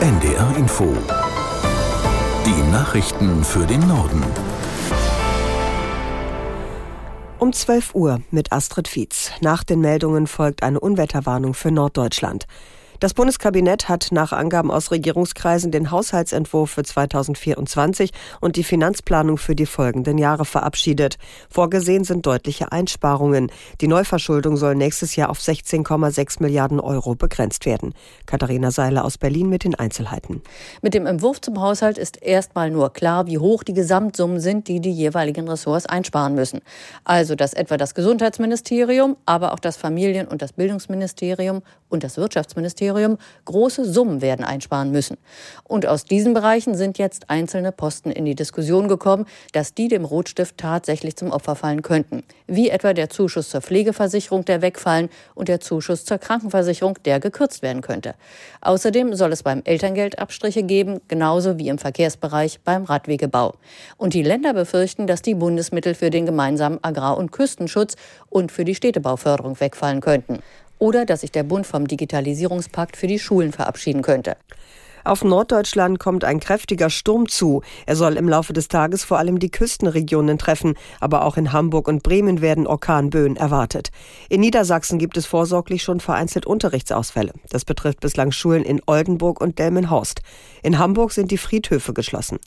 NDR Info. Die Nachrichten für den Norden. Um 12 Uhr mit Astrid Fietz. Nach den Meldungen folgt eine Unwetterwarnung für Norddeutschland. Das Bundeskabinett hat nach Angaben aus Regierungskreisen den Haushaltsentwurf für 2024 und die Finanzplanung für die folgenden Jahre verabschiedet. Vorgesehen sind deutliche Einsparungen. Die Neuverschuldung soll nächstes Jahr auf 16,6 Milliarden Euro begrenzt werden. Katharina Seiler aus Berlin mit den Einzelheiten. Mit dem Entwurf zum Haushalt ist erstmal nur klar, wie hoch die Gesamtsummen sind, die die jeweiligen Ressorts einsparen müssen. Also, dass etwa das Gesundheitsministerium, aber auch das Familien- und das Bildungsministerium und das Wirtschaftsministerium Ministerium große Summen werden einsparen müssen. Und aus diesen Bereichen sind jetzt einzelne Posten in die Diskussion gekommen, dass die dem Rotstift tatsächlich zum Opfer fallen könnten. Wie etwa der Zuschuss zur Pflegeversicherung, der wegfallen und der Zuschuss zur Krankenversicherung, der gekürzt werden könnte. Außerdem soll es beim Elterngeld Abstriche geben, genauso wie im Verkehrsbereich beim Radwegebau. Und die Länder befürchten, dass die Bundesmittel für den gemeinsamen Agrar- und Küstenschutz und für die Städtebauförderung wegfallen könnten oder dass sich der Bund vom Digitalisierungspakt für die Schulen verabschieden könnte. Auf Norddeutschland kommt ein kräftiger Sturm zu. Er soll im Laufe des Tages vor allem die Küstenregionen treffen, aber auch in Hamburg und Bremen werden Orkanböen erwartet. In Niedersachsen gibt es vorsorglich schon vereinzelt Unterrichtsausfälle. Das betrifft bislang Schulen in Oldenburg und Delmenhorst. In Hamburg sind die Friedhöfe geschlossen.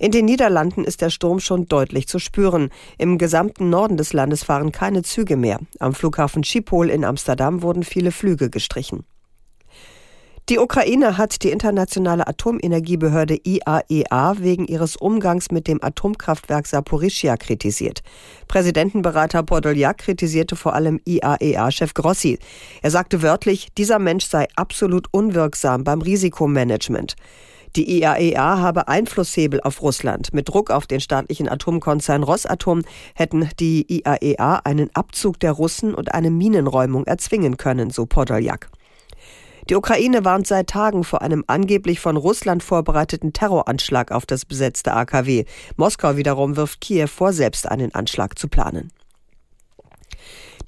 In den Niederlanden ist der Sturm schon deutlich zu spüren. Im gesamten Norden des Landes fahren keine Züge mehr. Am Flughafen Schiphol in Amsterdam wurden viele Flüge gestrichen. Die Ukraine hat die internationale Atomenergiebehörde IAEA e wegen ihres Umgangs mit dem Atomkraftwerk Saporischia kritisiert. Präsidentenberater Podoljak kritisierte vor allem IAEA-Chef Grossi. Er sagte wörtlich, dieser Mensch sei absolut unwirksam beim Risikomanagement. Die IAEA e habe Einflusshebel auf Russland. Mit Druck auf den staatlichen Atomkonzern Rosatom hätten die IAEA e einen Abzug der Russen und eine Minenräumung erzwingen können, so Podoljak. Die Ukraine warnt seit Tagen vor einem angeblich von Russland vorbereiteten Terroranschlag auf das besetzte AKW. Moskau wiederum wirft Kiew vor, selbst einen Anschlag zu planen.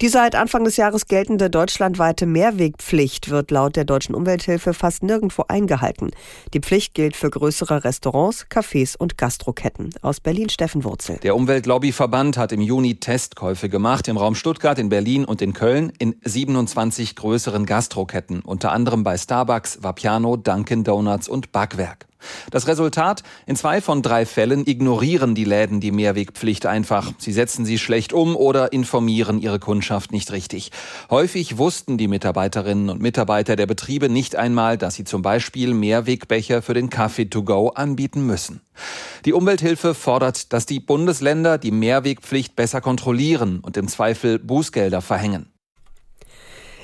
Die seit Anfang des Jahres geltende deutschlandweite Mehrwegpflicht wird laut der deutschen Umwelthilfe fast nirgendwo eingehalten. Die Pflicht gilt für größere Restaurants, Cafés und Gastroketten. Aus Berlin Steffen Wurzel. Der Umweltlobbyverband hat im Juni Testkäufe gemacht im Raum Stuttgart, in Berlin und in Köln in 27 größeren Gastroketten, unter anderem bei Starbucks, Vapiano, Dunkin Donuts und Backwerk. Das Resultat? In zwei von drei Fällen ignorieren die Läden die Mehrwegpflicht einfach. Sie setzen sie schlecht um oder informieren ihre Kundschaft nicht richtig. Häufig wussten die Mitarbeiterinnen und Mitarbeiter der Betriebe nicht einmal, dass sie zum Beispiel Mehrwegbecher für den Kaffee to go anbieten müssen. Die Umwelthilfe fordert, dass die Bundesländer die Mehrwegpflicht besser kontrollieren und im Zweifel Bußgelder verhängen.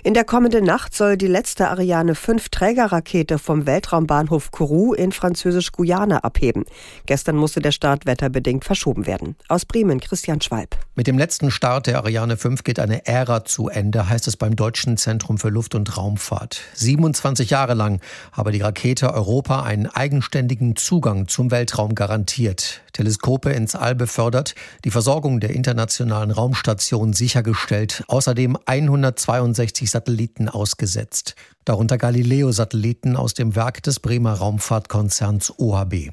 In der kommenden Nacht soll die letzte Ariane 5 Trägerrakete vom Weltraumbahnhof Kourou in Französisch-Guyana abheben. Gestern musste der Start wetterbedingt verschoben werden. Aus Bremen Christian Schwalb. Mit dem letzten Start der Ariane 5 geht eine Ära zu Ende, heißt es beim Deutschen Zentrum für Luft- und Raumfahrt. 27 Jahre lang habe die Rakete Europa einen eigenständigen Zugang zum Weltraum garantiert, Teleskope ins All befördert, die Versorgung der internationalen Raumstation sichergestellt, außerdem 162 Satelliten ausgesetzt, darunter Galileo-Satelliten aus dem Werk des Bremer Raumfahrtkonzerns OHB.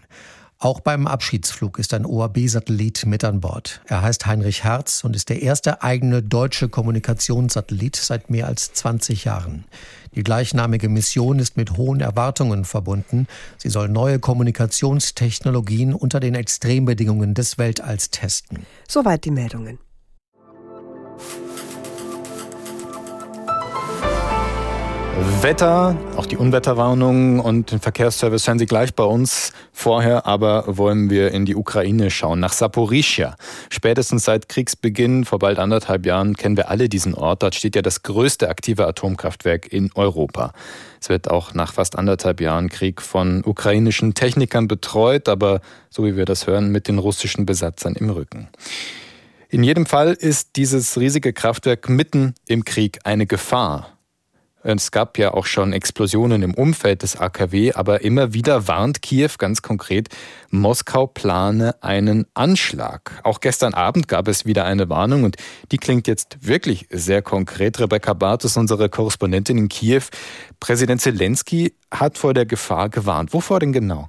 Auch beim Abschiedsflug ist ein OHB-Satellit mit an Bord. Er heißt Heinrich Herz und ist der erste eigene deutsche Kommunikationssatellit seit mehr als 20 Jahren. Die gleichnamige Mission ist mit hohen Erwartungen verbunden. Sie soll neue Kommunikationstechnologien unter den Extrembedingungen des Weltalls testen. Soweit die Meldungen. Wetter, auch die Unwetterwarnungen und den Verkehrsservice hören Sie gleich bei uns. Vorher aber wollen wir in die Ukraine schauen, nach Saporischia. Spätestens seit Kriegsbeginn vor bald anderthalb Jahren kennen wir alle diesen Ort. Dort steht ja das größte aktive Atomkraftwerk in Europa. Es wird auch nach fast anderthalb Jahren Krieg von ukrainischen Technikern betreut, aber so wie wir das hören, mit den russischen Besatzern im Rücken. In jedem Fall ist dieses riesige Kraftwerk mitten im Krieg eine Gefahr. Es gab ja auch schon Explosionen im Umfeld des AKW, aber immer wieder warnt Kiew ganz konkret, Moskau plane einen Anschlag. Auch gestern Abend gab es wieder eine Warnung und die klingt jetzt wirklich sehr konkret. Rebecca Barth unsere Korrespondentin in Kiew. Präsident Zelensky hat vor der Gefahr gewarnt. Wovor denn genau?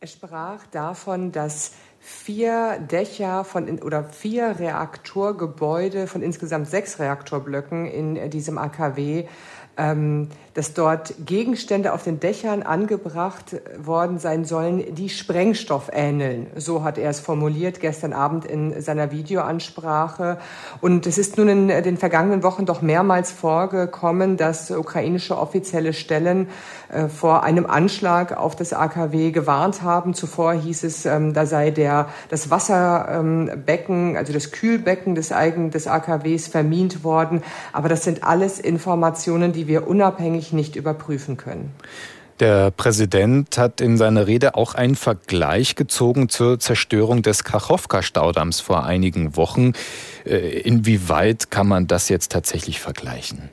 Er sprach davon, dass vier Dächer von oder vier Reaktorgebäude von insgesamt sechs Reaktorblöcken in diesem AKW ähm, dass dort Gegenstände auf den Dächern angebracht worden sein sollen, die Sprengstoff ähneln. So hat er es formuliert gestern Abend in seiner Videoansprache. Und es ist nun in den vergangenen Wochen doch mehrmals vorgekommen, dass ukrainische offizielle Stellen äh, vor einem Anschlag auf das AKW gewarnt haben. Zuvor hieß es, ähm, da sei der, das Wasserbecken, ähm, also das Kühlbecken des, Eigen, des AKWs vermint worden. Aber das sind alles Informationen, die wir unabhängig nicht überprüfen können. Der Präsident hat in seiner Rede auch einen Vergleich gezogen zur Zerstörung des Kachowka-Staudamms vor einigen Wochen. Äh, inwieweit kann man das jetzt tatsächlich vergleichen?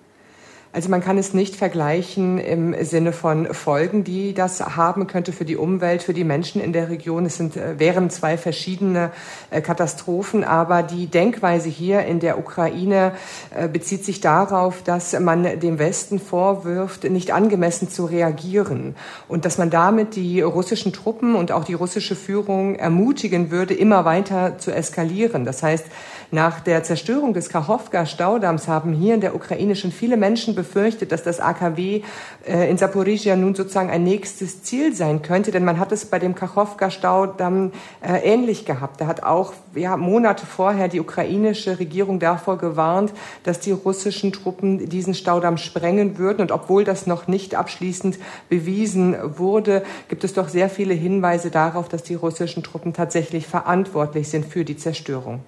Also man kann es nicht vergleichen im Sinne von Folgen, die das haben könnte für die Umwelt, für die Menschen in der Region. Es sind, äh, wären zwei verschiedene äh, Katastrophen, aber die Denkweise hier in der Ukraine äh, bezieht sich darauf, dass man dem Westen vorwirft, nicht angemessen zu reagieren und dass man damit die russischen Truppen und auch die russische Führung ermutigen würde, immer weiter zu eskalieren. Das heißt, nach der Zerstörung des Kachowka-Staudamms haben hier in der Ukraine schon viele Menschen befürchtet, dass das AKW äh, in Saporizhia nun sozusagen ein nächstes Ziel sein könnte, denn man hat es bei dem Kachowka-Staudamm äh, ähnlich gehabt. Da hat auch ja, Monate vorher die ukrainische Regierung davor gewarnt, dass die russischen Truppen diesen Staudamm sprengen würden. Und obwohl das noch nicht abschließend bewiesen wurde, gibt es doch sehr viele Hinweise darauf, dass die russischen Truppen tatsächlich verantwortlich sind für die Zerstörung.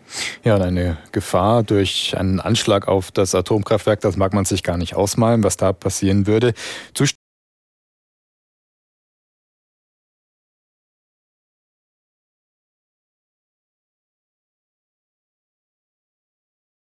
Ja, eine Gefahr durch einen Anschlag auf das Atomkraftwerk, das mag man sich gar nicht ausmalen, was da passieren würde.